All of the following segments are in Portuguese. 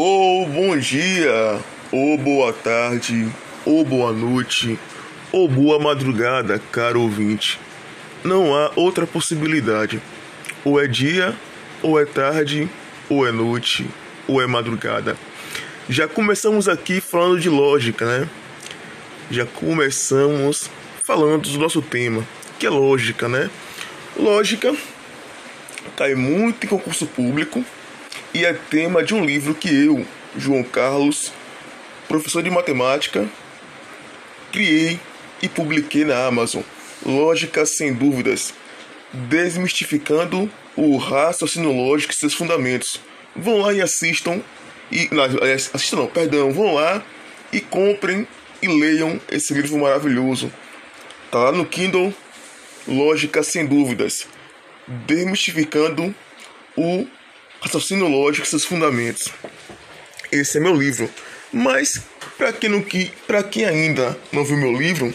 Ou bom dia, ou boa tarde, ou boa noite, ou boa madrugada, caro ouvinte. Não há outra possibilidade. Ou é dia, ou é tarde, ou é noite, ou é madrugada. Já começamos aqui falando de lógica, né? Já começamos falando do nosso tema, que é lógica, né? Lógica cai muito em concurso público e é tema de um livro que eu, João Carlos, professor de matemática, criei e publiquei na Amazon. Lógica sem dúvidas, desmistificando o raciocínio lógico e seus fundamentos. Vão lá e assistam e não, assistam não, perdão, vão lá e comprem e leiam esse livro maravilhoso. Tá lá no Kindle, Lógica sem dúvidas, desmistificando o raciocínio lógico e seus fundamentos. Esse é meu livro. Mas para quem não quem ainda não viu meu livro,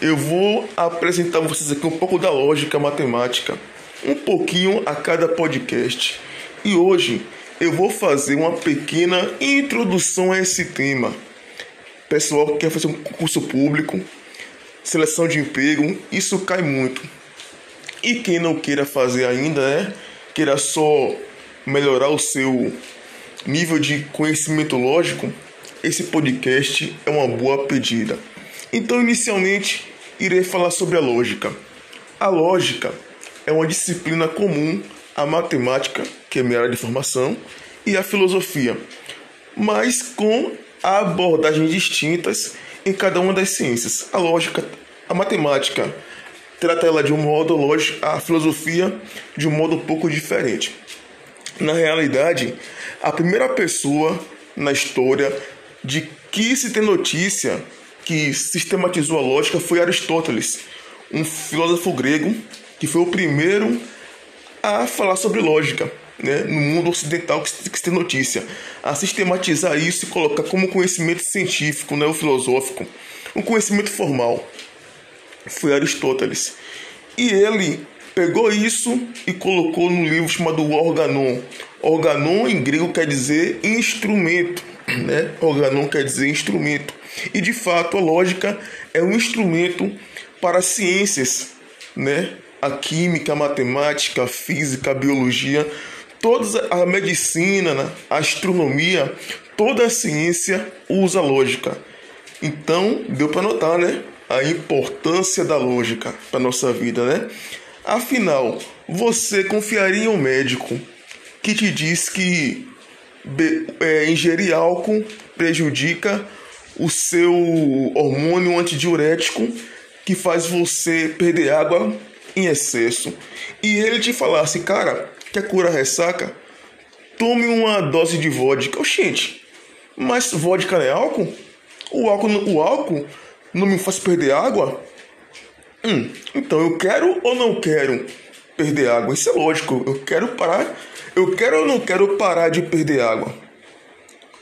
eu vou apresentar a vocês aqui um pouco da lógica matemática, um pouquinho a cada podcast. E hoje eu vou fazer uma pequena introdução a esse tema. Pessoal que quer fazer um concurso público, seleção de emprego, isso cai muito. E quem não queira fazer ainda, né? Queira só melhorar o seu nível de conhecimento lógico, esse podcast é uma boa pedida. Então, inicialmente, irei falar sobre a lógica. A lógica é uma disciplina comum à matemática, que é minha área de formação, e à filosofia, mas com abordagens distintas em cada uma das ciências. A lógica, a matemática trata ela de um modo lógico, a filosofia de um modo um pouco diferente. Na realidade, a primeira pessoa na história de que se tem notícia que sistematizou a lógica foi Aristóteles, um filósofo grego que foi o primeiro a falar sobre lógica né, no mundo ocidental que se tem notícia, a sistematizar isso e colocar como conhecimento científico, né, o filosófico, um conhecimento formal. Foi Aristóteles. E ele pegou isso e colocou no livro chamado Organon. Organon em grego quer dizer instrumento, né? Organon quer dizer instrumento. E de fato a lógica é um instrumento para as ciências, né? A química, a matemática, a física, a biologia, toda a medicina, né? a astronomia, toda a ciência usa lógica. Então, deu para notar, né? A importância da lógica para nossa vida, né? Afinal, você confiaria em um médico que te diz que é, ingerir álcool prejudica o seu hormônio antidiurético que faz você perder água em excesso e ele te falasse, cara, quer cura ressaca? Tome uma dose de vodka. Oxente, mas vodka é álcool? O álcool, o álcool não me faz perder água? Hum, então eu quero ou não quero perder água? Isso é lógico. Eu quero parar. Eu quero ou não quero parar de perder água?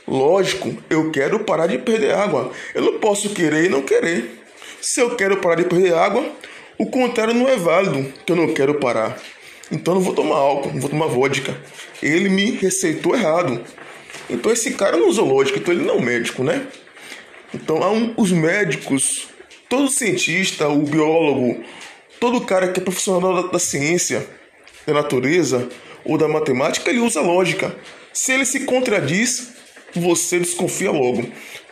Lógico, eu quero parar de perder água. Eu não posso querer e não querer. Se eu quero parar de perder água, o contrário não é válido, que eu não quero parar. Então eu não vou tomar álcool, não vou tomar vodka. Ele me receitou errado. Então esse cara não usou lógica, então ele não é um médico, né? Então um, os médicos todo cientista, o biólogo, todo cara que é profissional da, da ciência, da natureza ou da matemática, ele usa lógica. Se ele se contradiz, você desconfia logo.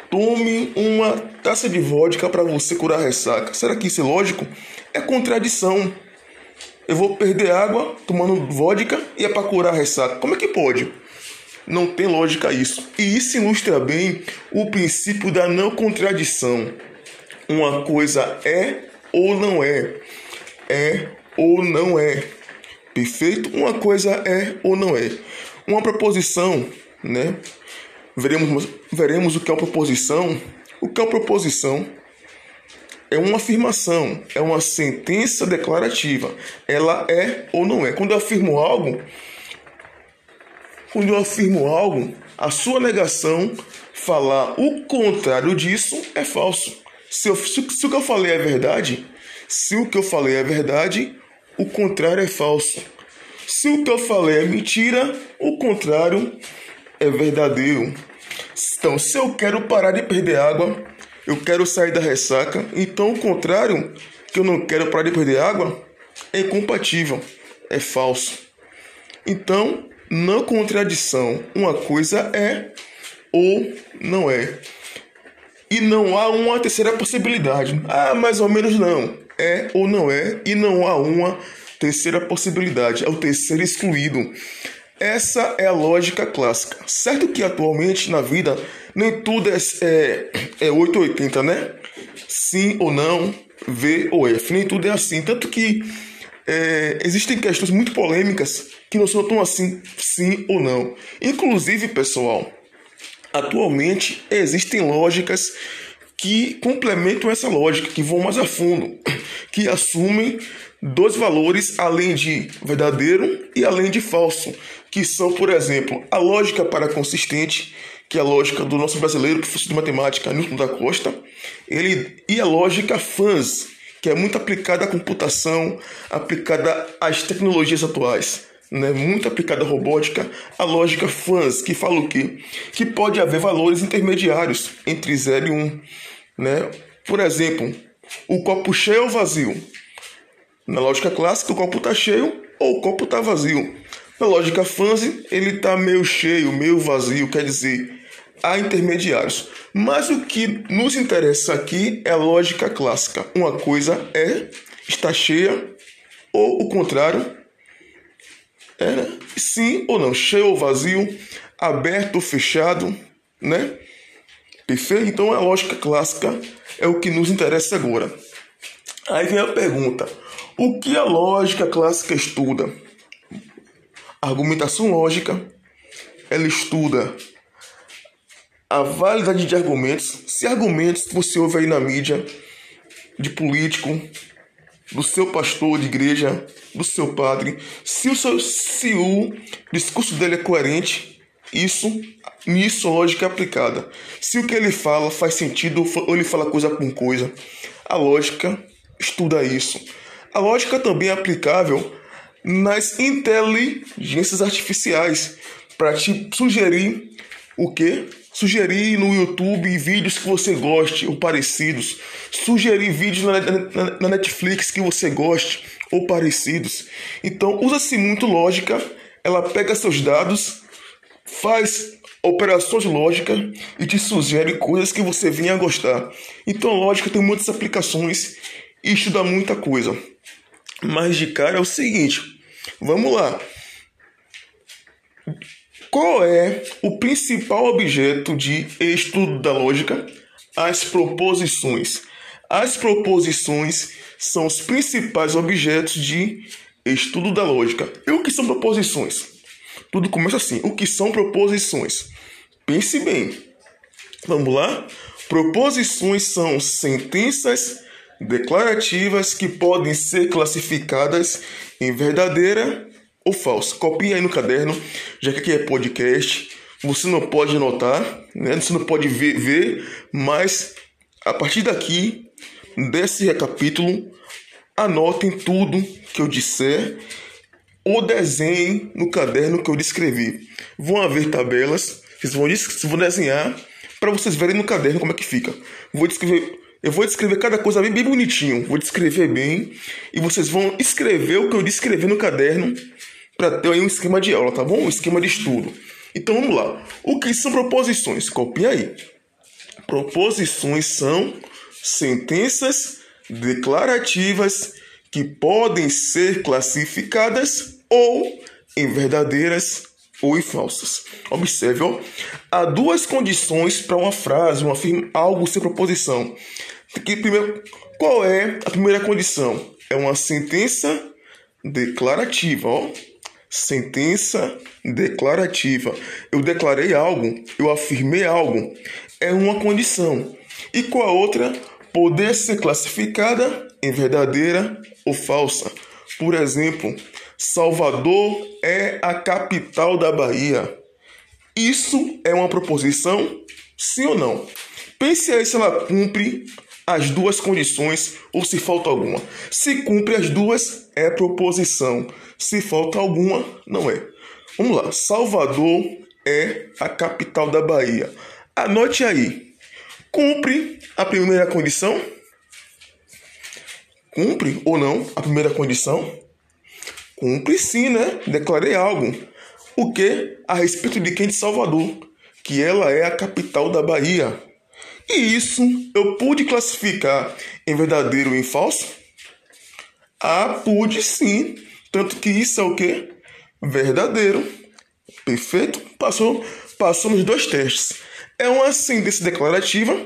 Tome uma taça de vodka para você curar a ressaca. Será que isso é lógico? É contradição. Eu vou perder água tomando vodka e é para curar a ressaca. Como é que pode? Não tem lógica isso. E isso ilustra bem o princípio da não contradição. Uma coisa é ou não é. É ou não é. Perfeito? Uma coisa é ou não é. Uma proposição, né? Veremos, veremos o que é uma proposição. O que é uma proposição? É uma afirmação, é uma sentença declarativa. Ela é ou não é. Quando eu afirmo algo, quando eu afirmo algo, a sua negação falar o contrário disso é falso. Se, eu, se, se o que eu falei é verdade, se o que eu falei é verdade, o contrário é falso. Se o que eu falei é mentira, o contrário é verdadeiro. Então, se eu quero parar de perder água, eu quero sair da ressaca, então o contrário, que eu não quero parar de perder água, é incompatível, é falso. Então, não contradição, uma coisa é ou não é. E não há uma terceira possibilidade. Ah, mais ou menos não. É ou não é, e não há uma terceira possibilidade. É o terceiro excluído. Essa é a lógica clássica. Certo que atualmente na vida nem tudo é, é, é 880, né? Sim ou não, V ou F. Nem tudo é assim. Tanto que é, existem questões muito polêmicas que não são tão assim, sim ou não. Inclusive, pessoal, atualmente existem lógicas que complementam essa lógica, que vão mais a fundo, que assumem dois valores além de verdadeiro e além de falso, que são, por exemplo, a lógica para consistente, que é a lógica do nosso brasileiro professor de matemática Newton da Costa, ele e a lógica fãs, que é muito aplicada à computação, aplicada às tecnologias atuais. Né, muito aplicada à robótica, a lógica fãs, que fala o quê? Que pode haver valores intermediários entre 0 e 1. Um, né? Por exemplo, o copo cheio ou vazio. Na lógica clássica, o copo está cheio ou o copo está vazio. Na lógica fuzzy, ele está meio cheio, meio vazio, quer dizer, há intermediários. Mas o que nos interessa aqui é a lógica clássica. Uma coisa é está cheia ou o contrário, é sim ou não, cheio ou vazio, aberto ou fechado, né? Perfeito? Então a lógica clássica é o que nos interessa agora. Aí vem a pergunta: o que a lógica clássica estuda? argumentação lógica, ela estuda a validade de argumentos. Se argumentos que você ouve aí na mídia, de político, do seu pastor de igreja, do seu padre, se o, seu, se o discurso dele é coerente, isso, nisso a lógica é aplicada. Se o que ele fala faz sentido ou ele fala coisa com coisa, a lógica estuda isso. A lógica também é aplicável nas inteligências artificiais para te sugerir o que? Sugerir no YouTube vídeos que você goste ou parecidos. Sugerir vídeos na, na, na Netflix que você goste ou parecidos. Então, usa-se muito lógica. Ela pega seus dados, faz operações lógicas e te sugere coisas que você venha a gostar. Então, lógica tem muitas aplicações e estuda muita coisa. Mas de cara é o seguinte, vamos lá. Qual é o principal objeto de estudo da lógica? As proposições. As proposições são os principais objetos de estudo da lógica. E o que são proposições? Tudo começa assim. O que são proposições? Pense bem. Vamos lá? Proposições são sentenças declarativas que podem ser classificadas em verdadeira ou falsa. Copie aí no caderno, já que aqui é podcast, você não pode anotar, né? você não pode ver, ver, mas a partir daqui, desse recapítulo, anotem tudo que eu disser ou desenhem no caderno que eu descrevi. Vão haver tabelas, vocês vão, vocês vão desenhar para vocês verem no caderno como é que fica. Vou descrever eu vou descrever cada coisa bem, bem bonitinho, vou descrever bem e vocês vão escrever o que eu descrevi no caderno para ter aí um esquema de aula, tá bom? Um esquema de estudo. Então vamos lá. O que são proposições? Copia aí. Proposições são sentenças declarativas que podem ser classificadas ou em verdadeiras ou em falsas. Observe, ó, há duas condições para uma frase, uma afirma, algo sem proposição. Que, primeiro, qual é a primeira condição? É uma sentença declarativa, ó. Sentença declarativa. Eu declarei algo, eu afirmei algo. É uma condição. E com a outra, poder ser classificada em verdadeira ou falsa. Por exemplo, Salvador é a capital da Bahia. Isso é uma proposição? Sim ou não? Pense aí se ela cumpre as duas condições ou se falta alguma. Se cumpre as duas, é proposição. Se falta alguma, não é. Vamos lá. Salvador é a capital da Bahia. Anote aí. Cumpre a primeira condição? Cumpre ou não a primeira condição? Cumpre sim, né? Declarei algo. O que? A respeito de quem de Salvador, que ela é a capital da Bahia. E isso eu pude classificar em verdadeiro ou em falso? Ah, pude sim. Tanto que isso é o que? Verdadeiro. Perfeito? Passou, passou nos dois testes. É uma sentença declarativa.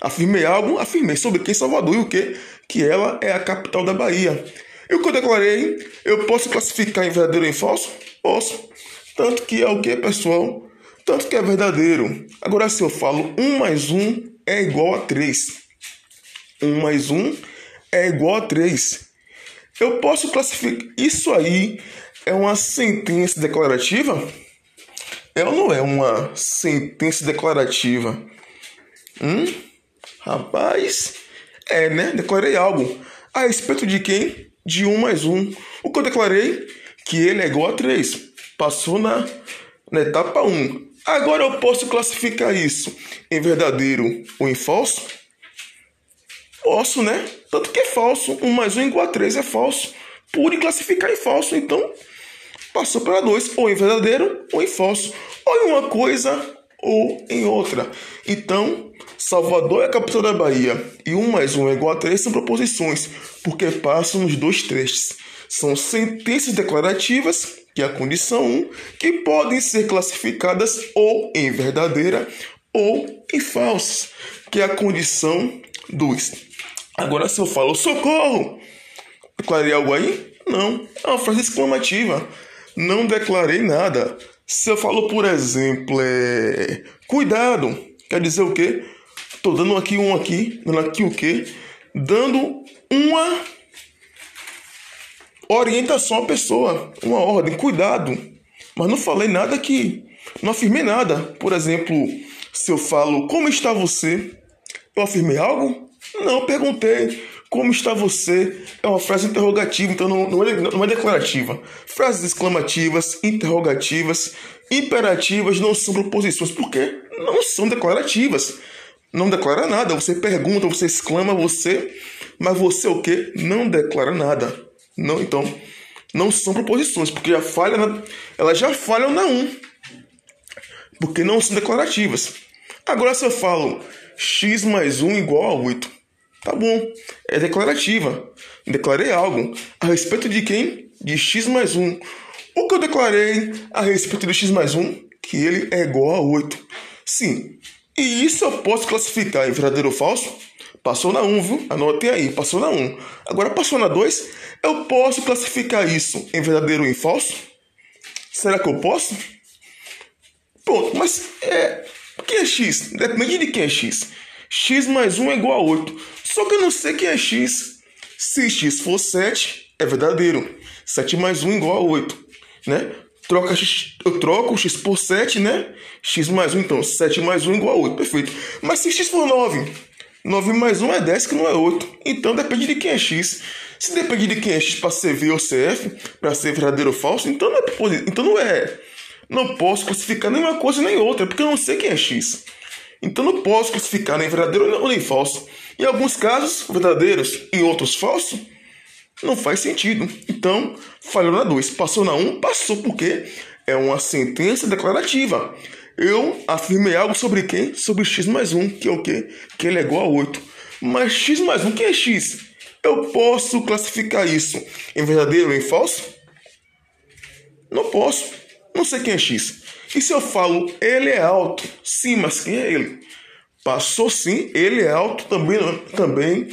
Afirmei algo, afirmei sobre quem Salvador e o que? Que ela é a capital da Bahia. E o que eu declarei, eu posso classificar em verdadeiro ou em falso? Posso. Tanto que é o que, pessoal? Tanto que é verdadeiro. Agora, se eu falo 1 mais 1 é igual a 3. 1 mais 1 é igual a 3. Eu posso classificar. Isso aí é uma sentença declarativa? É ou não é uma sentença declarativa? Hum? Rapaz, é, né? Declarei algo. A respeito de quem? De 1 mais 1. O que eu declarei? Que ele é igual a 3. Passou na, na etapa 1. Agora eu posso classificar isso em verdadeiro ou em falso? Posso, né? Tanto que é falso. 1 mais 1 igual a 3 é falso. Pude classificar em falso. Então, passou para 2. Ou em verdadeiro ou em falso. Ou em uma coisa ou em outra. Então, Salvador é a capital da Bahia. E 1 mais 1 é igual a 3 são proposições. Porque passam nos dois trechos. São sentenças declarativas que é a condição 1, que podem ser classificadas ou em verdadeira ou em falsa, que é a condição 2. Agora, se eu falo socorro, declarei algo aí? Não, é uma frase exclamativa. Não declarei nada. Se eu falo, por exemplo, é... cuidado, quer dizer o quê? Estou dando aqui um aqui, dando aqui o quê? Dando uma orientação à pessoa, uma ordem, cuidado. Mas não falei nada que. Não afirmei nada. Por exemplo, se eu falo como está você, eu afirmei algo? Não, perguntei. Como está você? É uma frase interrogativa, então não, não, é, não é declarativa. Frases exclamativas, interrogativas, imperativas não são proposições, porque não são declarativas. Não declara nada. Você pergunta, você exclama, você. Mas você o que? Não declara nada. Não, então, não são proposições, porque já falha na, elas já falham na 1. Porque não são declarativas. Agora se eu falo x mais 1 igual a 8, tá bom, é declarativa. Declarei algo a respeito de quem? De x mais 1. O que eu declarei a respeito de x mais 1? Que ele é igual a 8. Sim. E isso eu posso classificar em verdadeiro ou falso? Passou na 1, viu? Anotem aí, passou na 1. Agora passou na 2, eu posso classificar isso em verdadeiro ou em falso? Será que eu posso? Pronto, mas é. Quem é x? Depende de quem é x. x mais 1 é igual a 8. Só que eu não sei quem é x. Se x for 7, é verdadeiro. 7 mais 1 é igual a 8. Né? Troca x, eu troco x por 7, né? x mais 1, então 7 mais 1 é igual a 8. Perfeito. Mas se x for 9, 9 mais 1 é 10, que não é 8. Então depende de quem é x. Se depende de quem é x para ser V ou CF, para ser verdadeiro ou falso, então não é. Então não é. Não posso classificar nenhuma coisa nem outra, porque eu não sei quem é x. Então não posso classificar nem verdadeiro nem falso. Em alguns casos, verdadeiros, em outros falsos, não faz sentido. Então, falhou na 2. Passou na 1, um, passou porque é uma sentença declarativa eu afirmei algo sobre quem? Sobre x mais 1, que é o quê? Que ele é igual a 8. Mas x mais 1, quem é x? Eu posso classificar isso em verdadeiro ou em falso? Não posso. Não sei quem é x. E se eu falo ele é alto? Sim, mas quem é ele? Passou sim, ele é alto também, também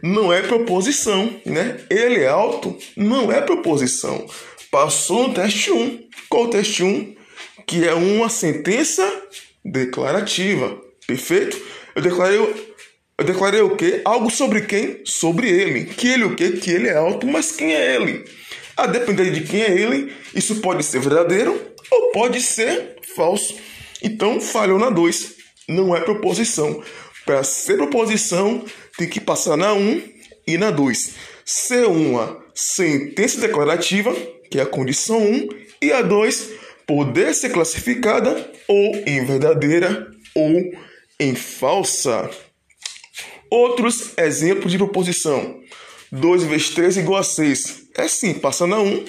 não é proposição, né? Ele é alto não é proposição. Passou no teste 1. Qual o teste 1? que é uma sentença declarativa. Perfeito? Eu declarei, eu declarei o quê? Algo sobre quem? Sobre ele. Que ele o quê? Que ele é alto, mas quem é ele? A depender de quem é ele, isso pode ser verdadeiro ou pode ser falso. Então, falhou na 2. Não é proposição. Para ser proposição, tem que passar na 1 um e na 2. Ser uma sentença declarativa, que é a condição 1, um, e a 2 poder ser classificada ou em verdadeira ou em falsa. Outros exemplos de proposição. 2 vezes 3 é igual a 6. É sim, passando a 1. O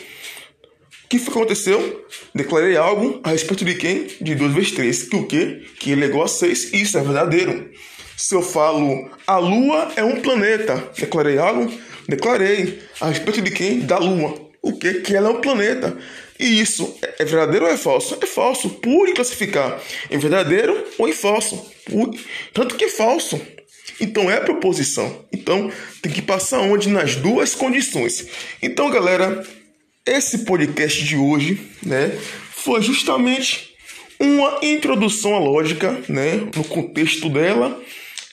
que aconteceu? Declarei algo a respeito de quem? De 2 vezes 3. Que o quê? Que ele é igual a 6. Isso é verdadeiro. Se eu falo a Lua é um planeta, declarei algo? Declarei. A respeito de quem? Da Lua. O que? Que ela é um planeta. E isso é verdadeiro ou é falso? É falso, por classificar em verdadeiro ou em falso. Por... Tanto que é falso. Então é proposição. Então tem que passar onde? Nas duas condições. Então, galera, esse podcast de hoje, né, foi justamente uma introdução à lógica, né, no contexto dela.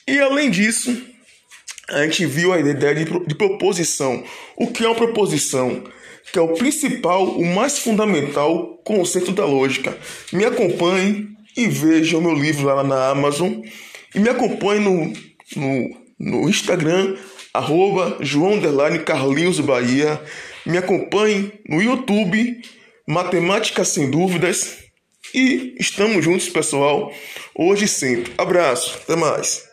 E além disso, a gente viu a ideia de, de proposição. O que é uma proposição? que é o principal, o mais fundamental conceito da lógica. Me acompanhe e veja o meu livro lá na Amazon e me acompanhe no, no, no Instagram, arroba João Carlinhos Bahia. Me acompanhe no YouTube, Matemática Sem Dúvidas. E estamos juntos, pessoal, hoje e sempre. Abraço, até mais.